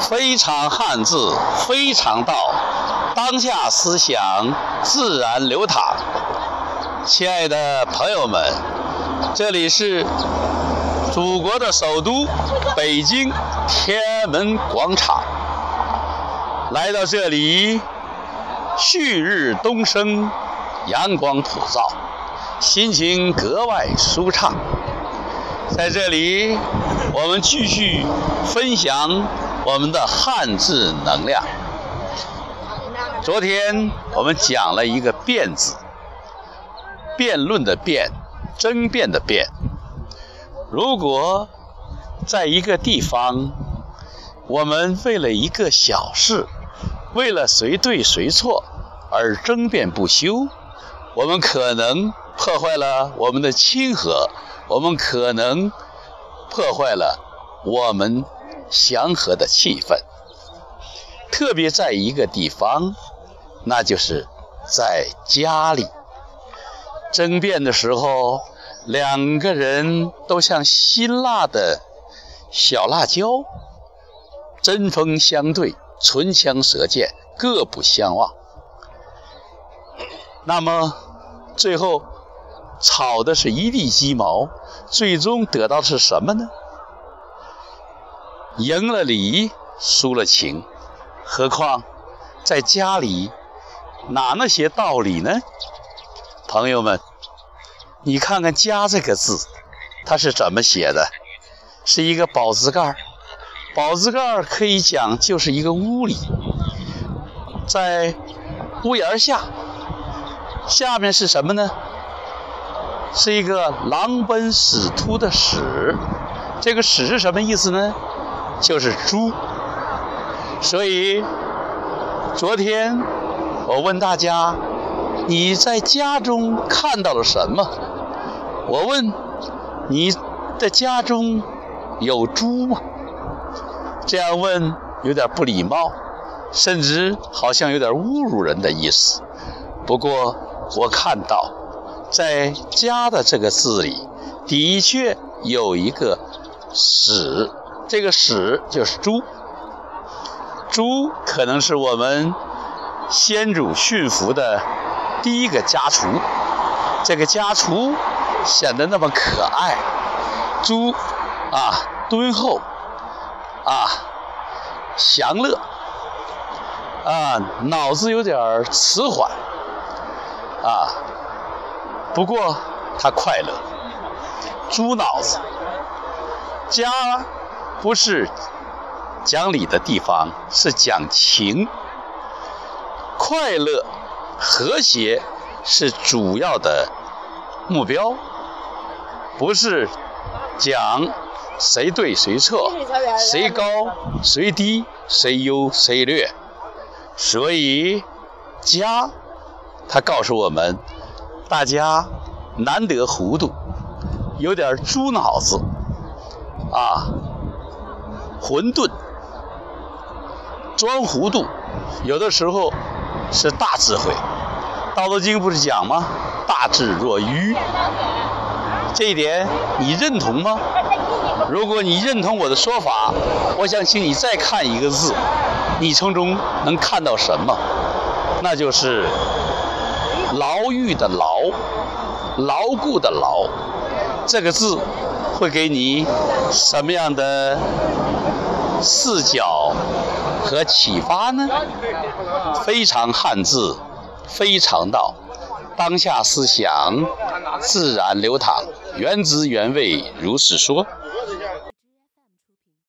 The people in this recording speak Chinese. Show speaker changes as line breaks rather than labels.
非常汉字，非常道，当下思想自然流淌。亲爱的朋友们，这里是祖国的首都北京天安门广场。来到这里，旭日东升，阳光普照，心情格外舒畅。在这里，我们继续分享我们的汉字能量。昨天我们讲了一个“辩”字，辩论的“辩”，争辩的“辩”。如果在一个地方，我们为了一个小事，为了谁对谁错而争辩不休，我们可能破坏了我们的亲和。我们可能破坏了我们祥和的气氛，特别在一个地方，那就是在家里。争辩的时候，两个人都像辛辣的小辣椒，针锋相对，唇枪舌剑，各不相忘。那么最后。吵的是一地鸡毛，最终得到的是什么呢？赢了理，输了情。何况在家里，哪那些道理呢？朋友们，你看看“家”这个字，它是怎么写的？是一个宝字盖儿宝字盖儿可以讲就是一个屋里，在屋檐下，下面是什么呢？是一个狼奔屎突的屎，这个屎是什么意思呢？就是猪。所以昨天我问大家，你在家中看到了什么？我问你的家中有猪吗？这样问有点不礼貌，甚至好像有点侮辱人的意思。不过我看到。在“家”的这个字里，的确有一个“死”，这个“始”就是猪。猪可能是我们先祖驯服的第一个家畜，这个家畜显得那么可爱。猪啊，敦厚啊，祥乐啊，脑子有点迟缓啊。不过他快乐，猪脑子。家不是讲理的地方，是讲情。快乐、和谐是主要的目标，不是讲谁对谁错，谁高谁低，谁优谁劣。所以家，他告诉我们。大家难得糊涂，有点猪脑子啊，混沌，装糊涂，有的时候是大智慧。《道德经》不是讲吗？大智若愚。这一点你认同吗？如果你认同我的说法，我想请你再看一个字，你从中能看到什么？那就是。牢狱的牢，牢固的牢，这个字会给你什么样的视角和启发呢？非常汉字，非常道，当下思想自然流淌，原汁原味如是说。